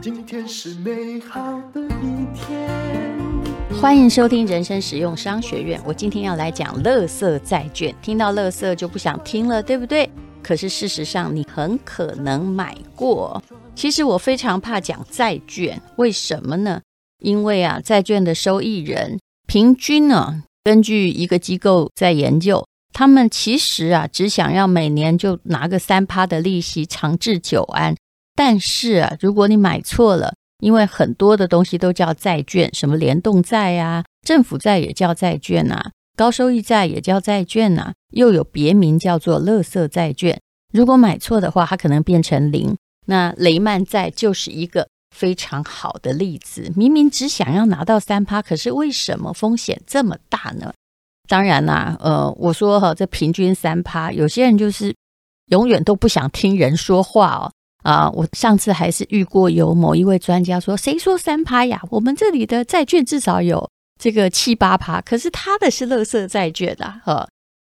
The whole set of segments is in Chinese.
今天是美好的一天。欢迎收听人生实用商学院。我今天要来讲垃圾债券。听到垃圾就不想听了，对不对？可是事实上，你很可能买过。其实我非常怕讲债券，为什么呢？因为啊，债券的收益人平均呢，根据一个机构在研究，他们其实啊，只想要每年就拿个三趴的利息，长治久安。但是啊，如果你买错了，因为很多的东西都叫债券，什么联动债啊，政府债也叫债券呐，高收益债也叫债券呐，又有别名叫做垃圾债券。如果买错的话，它可能变成零。那雷曼债就是一个非常好的例子。明明只想要拿到三趴，可是为什么风险这么大呢？当然啦，呃，我说哈，这平均三趴，有些人就是永远都不想听人说话哦。啊，我上次还是遇过有某一位专家说，谁说三趴呀？我们这里的债券至少有这个七八趴，可是他的是垃圾债券啊，哈，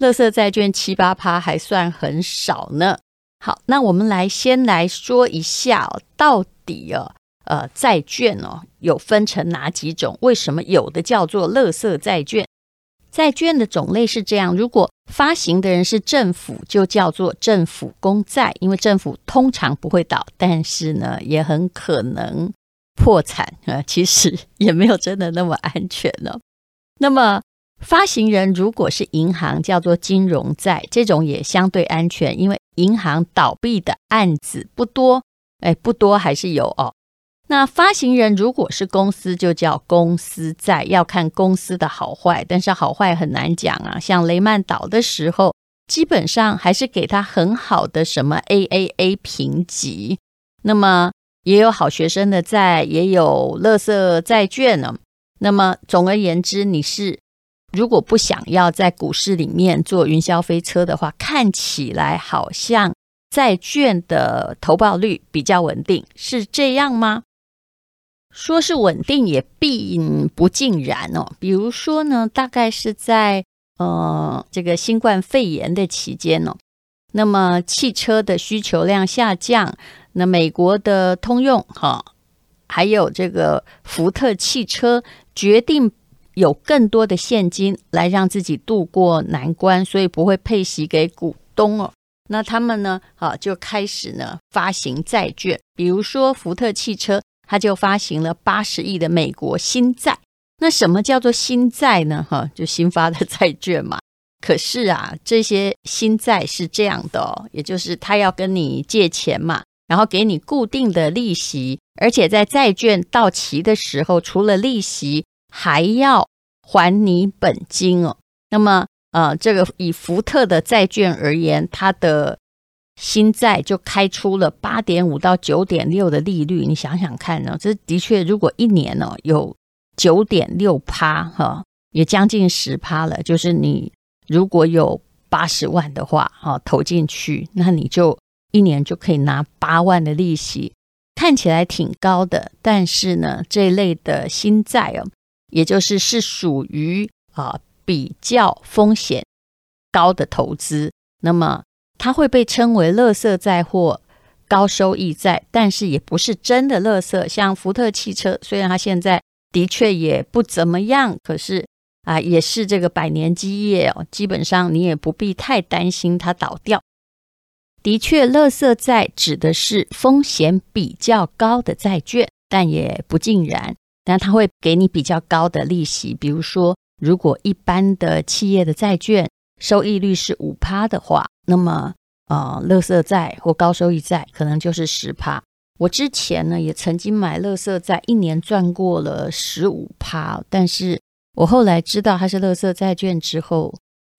垃圾债券七八趴还算很少呢。好，那我们来先来说一下，到底哦，呃，债券哦，有分成哪几种？为什么有的叫做垃圾债券？债券的种类是这样：如果发行的人是政府，就叫做政府公债，因为政府通常不会倒，但是呢，也很可能破产啊。其实也没有真的那么安全了。那么发行人如果是银行，叫做金融债，这种也相对安全，因为银行倒闭的案子不多，哎，不多还是有哦。那发行人如果是公司，就叫公司债，要看公司的好坏，但是好坏很难讲啊。像雷曼倒的时候，基本上还是给他很好的什么 AAA 评级。那么也有好学生的债，也有垃圾债券呢。那么总而言之，你是如果不想要在股市里面做云霄飞车的话，看起来好像债券的投报率比较稳定，是这样吗？说是稳定也并不尽然哦。比如说呢，大概是在呃这个新冠肺炎的期间哦，那么汽车的需求量下降，那美国的通用哈，还有这个福特汽车决定有更多的现金来让自己渡过难关，所以不会配息给股东哦。那他们呢，啊就开始呢发行债券，比如说福特汽车。他就发行了八十亿的美国新债。那什么叫做新债呢？哈，就新发的债券嘛。可是啊，这些新债是这样的哦，也就是他要跟你借钱嘛，然后给你固定的利息，而且在债券到期的时候，除了利息，还要还你本金哦。那么，呃，这个以福特的债券而言，它的新债就开出了八点五到九点六的利率，你想想看呢？这的确，如果一年呢有九点六趴，哈，也将近十趴了。就是你如果有八十万的话，哈，投进去，那你就一年就可以拿八万的利息，看起来挺高的。但是呢，这一类的新债哦，也就是是属于啊比较风险高的投资，那么。它会被称为垃圾债或高收益债，但是也不是真的垃圾。像福特汽车，虽然它现在的确也不怎么样，可是啊，也是这个百年基业哦。基本上你也不必太担心它倒掉。的确，垃圾债指的是风险比较高的债券，但也不尽然。但它会给你比较高的利息，比如说，如果一般的企业的债券收益率是五趴的话。那么，呃，垃圾债或高收益债可能就是十趴。我之前呢也曾经买垃圾债，一年赚过了十五趴。但是我后来知道它是垃圾债券之后，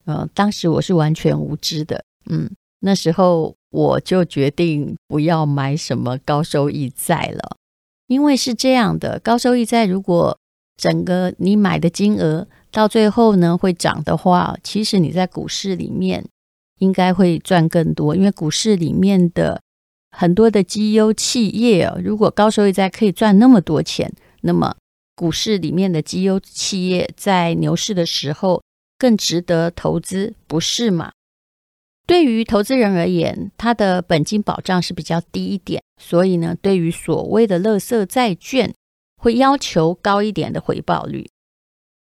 呃，当时我是完全无知的，嗯，那时候我就决定不要买什么高收益债了，因为是这样的，高收益债如果整个你买的金额到最后呢会涨的话，其实你在股市里面。应该会赚更多，因为股市里面的很多的绩优企业哦，如果高收益债可以赚那么多钱，那么股市里面的绩优企业在牛市的时候更值得投资，不是吗？对于投资人而言，他的本金保障是比较低一点，所以呢，对于所谓的垃圾债券，会要求高一点的回报率。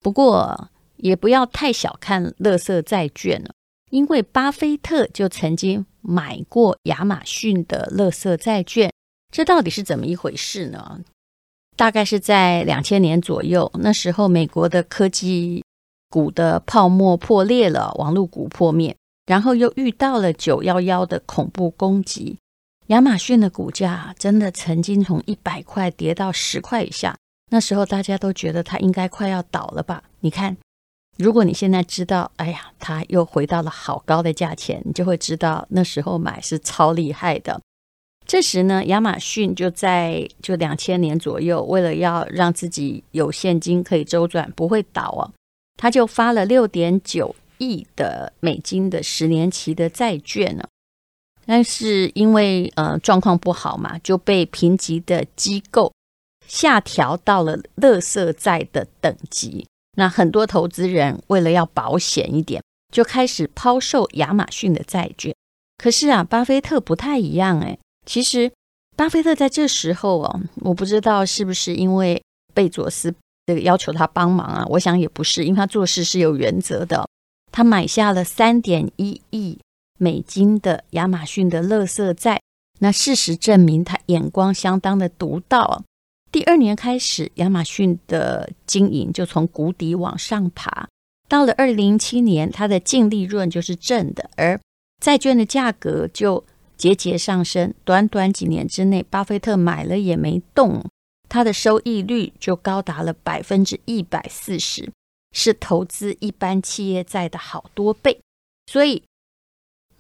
不过，也不要太小看垃圾债券了，因为巴菲特就曾经买过亚马逊的垃圾债券。这到底是怎么一回事呢？大概是在两千年左右，那时候美国的科技股的泡沫破裂了，网络股破灭，然后又遇到了九幺幺的恐怖攻击，亚马逊的股价真的曾经从一百块跌到十块以下。那时候大家都觉得它应该快要倒了吧？你看，如果你现在知道，哎呀，它又回到了好高的价钱，你就会知道那时候买是超厉害的。这时呢，亚马逊就在就两千年左右，为了要让自己有现金可以周转，不会倒啊，他就发了六点九亿的美金的十年期的债券呢。但是因为呃状况不好嘛，就被评级的机构下调到了垃圾债的等级。那很多投资人为了要保险一点，就开始抛售亚马逊的债券。可是啊，巴菲特不太一样哎。其实，巴菲特在这时候哦，我不知道是不是因为贝佐斯这个要求他帮忙啊？我想也不是，因为他做事是有原则的。他买下了三点一亿美金的亚马逊的垃圾债。那事实证明，他眼光相当的独到。第二年开始，亚马逊的经营就从谷底往上爬。到了二零零七年，它的净利润就是正的，而债券的价格就。节节上升，短短几年之内，巴菲特买了也没动，它的收益率就高达了百分之一百四十，是投资一般企业债的好多倍。所以，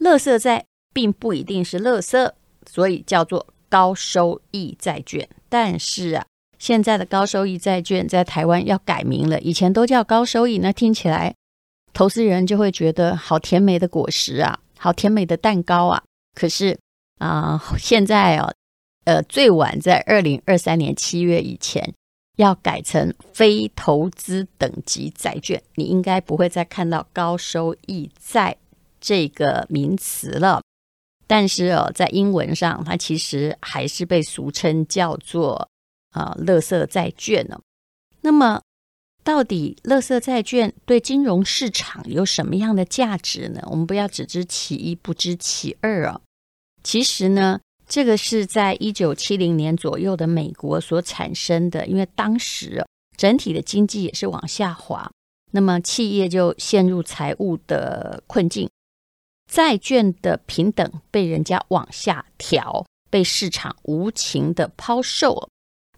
垃圾债并不一定是垃圾，所以叫做高收益债券。但是啊，现在的高收益债券在台湾要改名了，以前都叫高收益，那听起来投资人就会觉得好甜美的果实啊，好甜美的蛋糕啊。可是啊、现在哦，呃，最晚在二零二三年七月以前，要改成非投资等级债券，你应该不会再看到高收益债这个名词了。但是哦，在英文上，它其实还是被俗称叫做啊、呃，垃圾债券呢。那么，到底垃圾债券对金融市场有什么样的价值呢？我们不要只知其一，不知其二啊。其实呢，这个是在一九七零年左右的美国所产生的，因为当时整体的经济也是往下滑，那么企业就陷入财务的困境，债券的平等被人家往下调，被市场无情的抛售。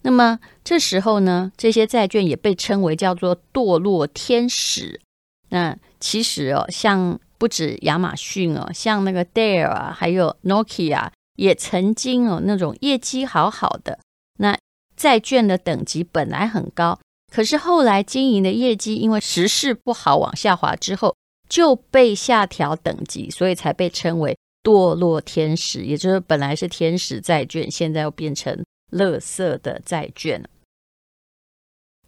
那么这时候呢，这些债券也被称为叫做堕落天使。那其实哦，像不止亚马逊哦，像那个戴尔啊，还有 Nokia 也曾经哦，那种业绩好好的，那债券的等级本来很高，可是后来经营的业绩因为时势不好往下滑之后，就被下调等级，所以才被称为堕落天使，也就是本来是天使债券，现在又变成垃圾的债券。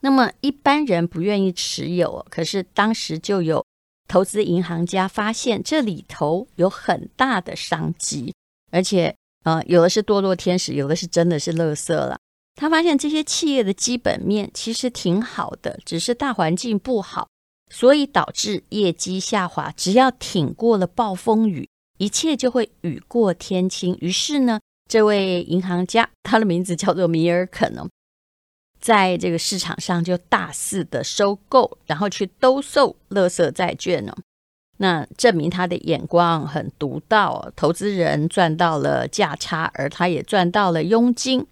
那么一般人不愿意持有，可是当时就有。投资银行家发现这里头有很大的商机，而且呃，有的是堕落天使，有的是真的是垃圾了。他发现这些企业的基本面其实挺好的，只是大环境不好，所以导致业绩下滑。只要挺过了暴风雨，一切就会雨过天晴。于是呢，这位银行家，他的名字叫做米尔肯哦。在这个市场上就大肆的收购，然后去兜售垃圾债券呢，那证明他的眼光很独到，投资人赚到了价差，而他也赚到了佣金。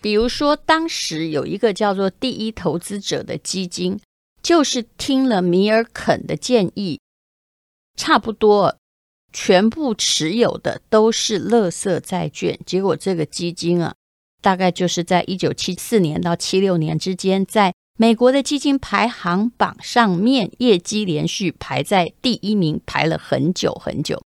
比如说，当时有一个叫做“第一投资者”的基金，就是听了米尔肯的建议，差不多全部持有的都是垃圾债券，结果这个基金啊。大概就是在一九七四年到七六年之间，在美国的基金排行榜上面，业绩连续排在第一名，排了很久很久。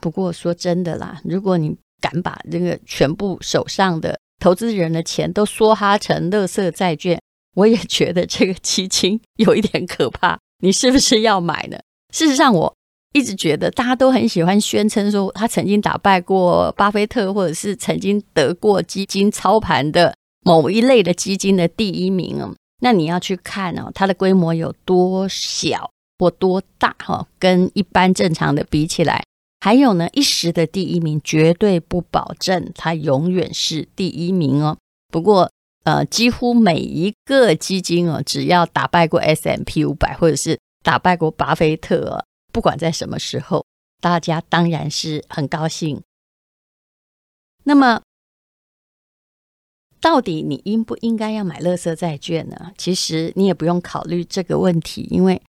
不过说真的啦，如果你敢把这个全部手上的投资人的钱都梭哈成垃圾债券，我也觉得这个基金有一点可怕。你是不是要买呢？事实上，我一直觉得大家都很喜欢宣称说他曾经打败过巴菲特，或者是曾经得过基金操盘的某一类的基金的第一名哦。那你要去看哦，它的规模有多小或多大哈？跟一般正常的比起来，还有呢，一时的第一名绝对不保证它永远是第一名哦。不过呃，几乎每一个基金哦，只要打败过 S&P 500，或者是打败过巴菲特哦。不管在什么时候，大家当然是很高兴。那么，到底你应不应该要买垃圾债券呢？其实你也不用考虑这个问题，因为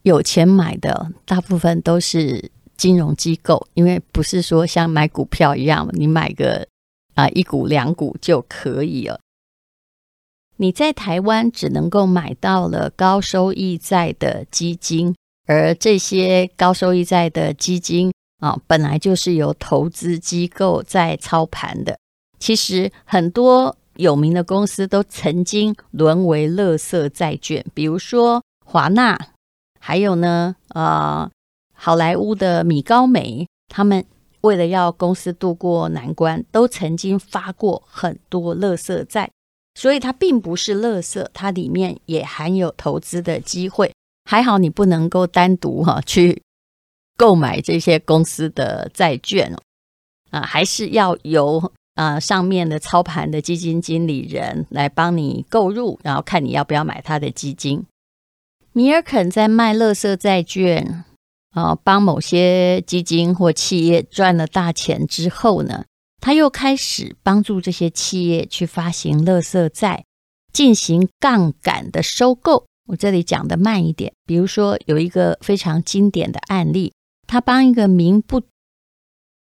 有钱买的大部分都是金融机构，因为不是说像买股票一样，你买个啊一股两股就可以了。你在台湾只能够买到了高收益债的基金。而这些高收益债的基金啊，本来就是由投资机构在操盘的。其实很多有名的公司都曾经沦为垃圾债券，比如说华纳，还有呢，呃，好莱坞的米高梅，他们为了要公司渡过难关，都曾经发过很多垃圾债。所以它并不是垃圾，它里面也含有投资的机会。还好你不能够单独哈去购买这些公司的债券哦，啊，还是要由啊上面的操盘的基金经理人来帮你购入，然后看你要不要买他的基金。米尔肯在卖垃圾债券啊，帮某些基金或企业赚了大钱之后呢，他又开始帮助这些企业去发行垃圾债，进行杠杆的收购。我这里讲的慢一点，比如说有一个非常经典的案例，他帮一个名不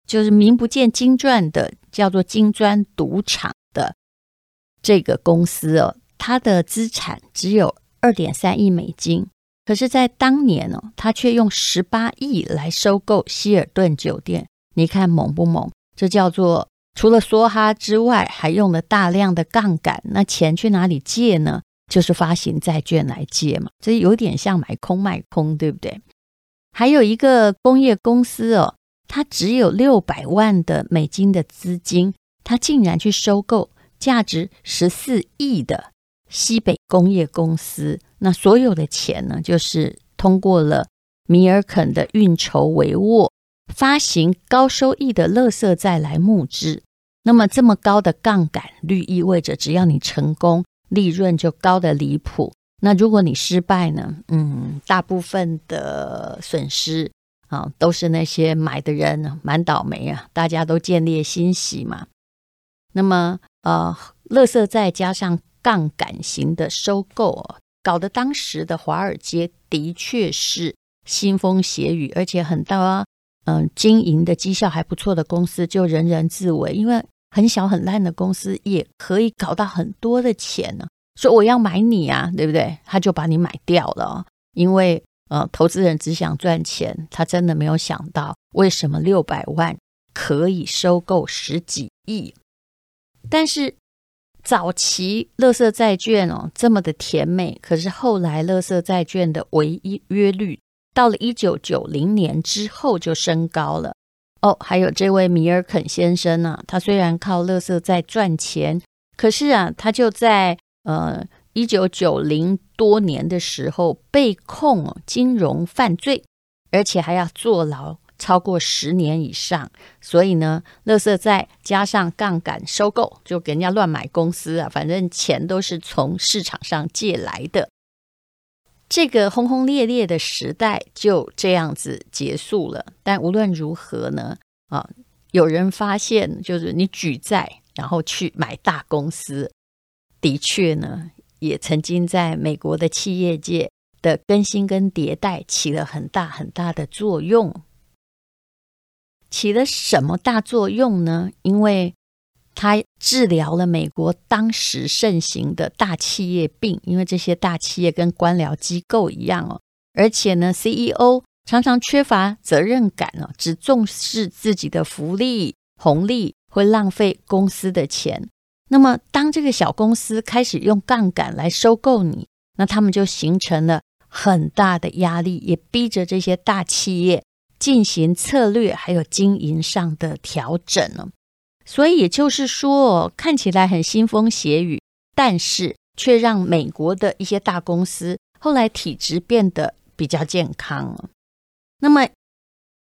就是名不见经传的叫做金砖赌场的这个公司哦，它的资产只有二点三亿美金，可是，在当年哦，他却用十八亿来收购希尔顿酒店，你看猛不猛？这叫做除了梭哈之外，还用了大量的杠杆，那钱去哪里借呢？就是发行债券来借嘛，这有点像买空卖空，对不对？还有一个工业公司哦，它只有六百万的美金的资金，它竟然去收购价值十四亿的西北工业公司。那所有的钱呢，就是通过了米尔肯的运筹帷幄，发行高收益的垃圾债来募资。那么这么高的杠杆率，意味着只要你成功。利润就高得离谱。那如果你失败呢？嗯，大部分的损失啊，都是那些买的人蛮倒霉啊，大家都见猎心喜嘛。那么，呃，垃圾债加上杠杆型的收购哦，搞得当时的华尔街的确是腥风血雨，而且很多嗯、经营的绩效还不错的公司就人人自危，因为。很小很烂的公司也可以搞到很多的钱呢，说我要买你啊，对不对？他就把你买掉了，因为呃，投资人只想赚钱，他真的没有想到为什么六百万可以收购十几亿。但是早期垃圾债券哦这么的甜美，可是后来垃圾债券的违约率到了一九九零年之后就升高了。哦，还有这位米尔肯先生呢、他虽然靠垃圾债赚钱，可是啊，他就在呃一九九零多年的时候被控金融犯罪，而且还要坐牢超过十年以上。所以呢，垃圾债加上杠杆收购，就给人家乱买公司啊，反正钱都是从市场上借来的。这个轰轰烈烈的时代就这样子结束了。但无论如何呢，啊，有人发现，就是你举债然后去买大公司，的确呢，也曾经在美国的企业界的更新跟迭代起了很大很大的作用。起了什么大作用呢？因为他治疗了美国当时盛行的大企业病，因为这些大企业跟官僚机构一样哦，而且呢，CEO 常常缺乏责任感哦，只重视自己的福利红利，会浪费公司的钱。那么，当这个小公司开始用杠杆来收购你，那他们就形成了很大的压力，也逼着这些大企业进行策略还有经营上的调整了。所以也就是说，看起来很腥风血雨，但是却让美国的一些大公司后来体质变得比较健康。那么，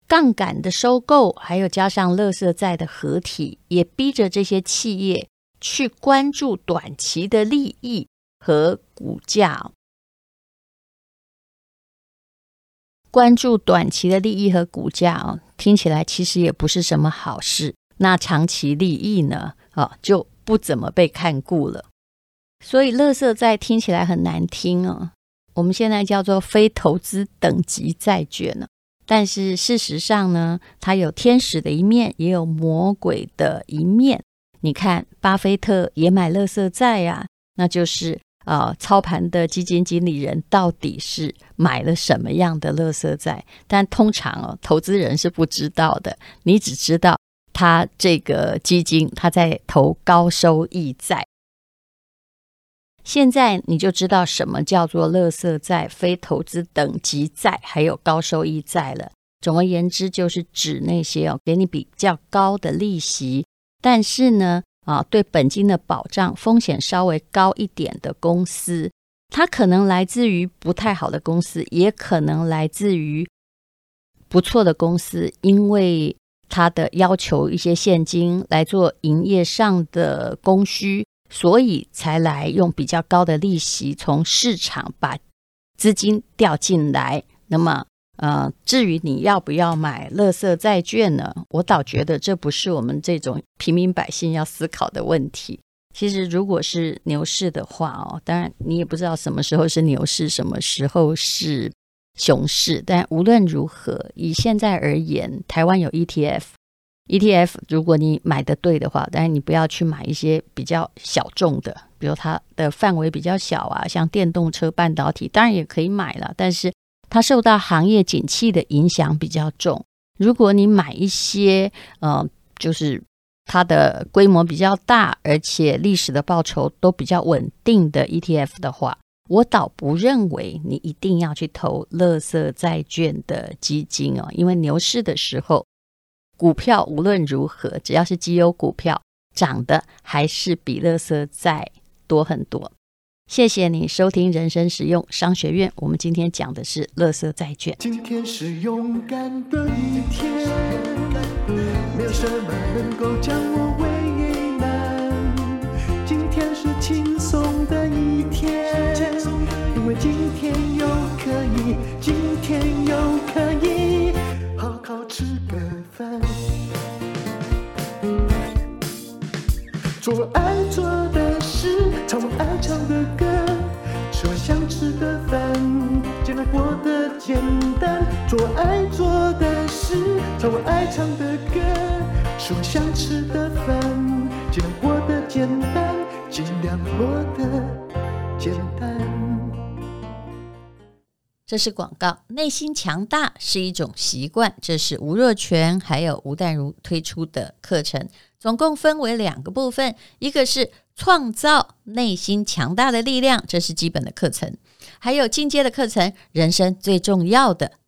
杠杆的收购，还有加上垃圾债的合体，也逼着这些企业去关注短期的利益和股价。关注短期的利益和股价哦，听起来其实也不是什么好事。那长期利益呢？哦，就不怎么被看顾了。所以，垃圾债听起来很难听哦。我们现在叫做非投资等级债券呢。但是事实上呢，它有天使的一面，也有魔鬼的一面。你看，巴菲特也买垃圾债呀，那就是。啊、操盘的基金经理人到底是买了什么样的垃圾债？但通常哦，投资人是不知道的。你只知道他这个基金他在投高收益债。现在你就知道什么叫做垃圾债、非投资等级债，还有高收益债了。总而言之，就是指那些哦，给你比较高的利息，但是呢，啊，对本金的保障风险稍微高一点的公司，它可能来自于不太好的公司，也可能来自于不错的公司，因为它的要求一些现金来做营业上的供需，所以才来用比较高的利息从市场把资金调进来。那么。呃，至于你要不要买垃圾债券呢？我倒觉得这不是我们这种平民百姓要思考的问题。其实，如果是牛市的话哦，当然你也不知道什么时候是牛市，什么时候是熊市。但无论如何，以现在而言，台湾有 ETF，ETF 如果你买的对的话，当然你不要去买一些比较小众的，比如它的范围比较小啊，像电动车、半导体，当然也可以买了，但是。它受到行业景气的影响比较重。如果你买一些，呃，就是它的规模比较大，而且历史的报酬都比较稳定的 ETF 的话，我倒不认为你一定要去投垃圾债券的基金哦。因为牛市的时候，股票无论如何，只要是绩优股票，涨的还是比垃圾债多很多。谢谢你收听人生实用商学院。我们今天讲的是垃圾债券。今天是勇敢的一天，没有什么能够将我为难。今天是轻松的一天，因为今天又可以，今天又可以好好吃个饭，做爱做爱做的事，唱我爱唱的歌，吃我想吃的饭，尽量过得简单，尽量过得简单。这是广告。内心强大是一种习惯，这是吴若权还有吴淡如推出的课程，总共分为两个部分，一个是创造内心强大的力量，这是基本的课程。还有进阶的课程，人生最重要的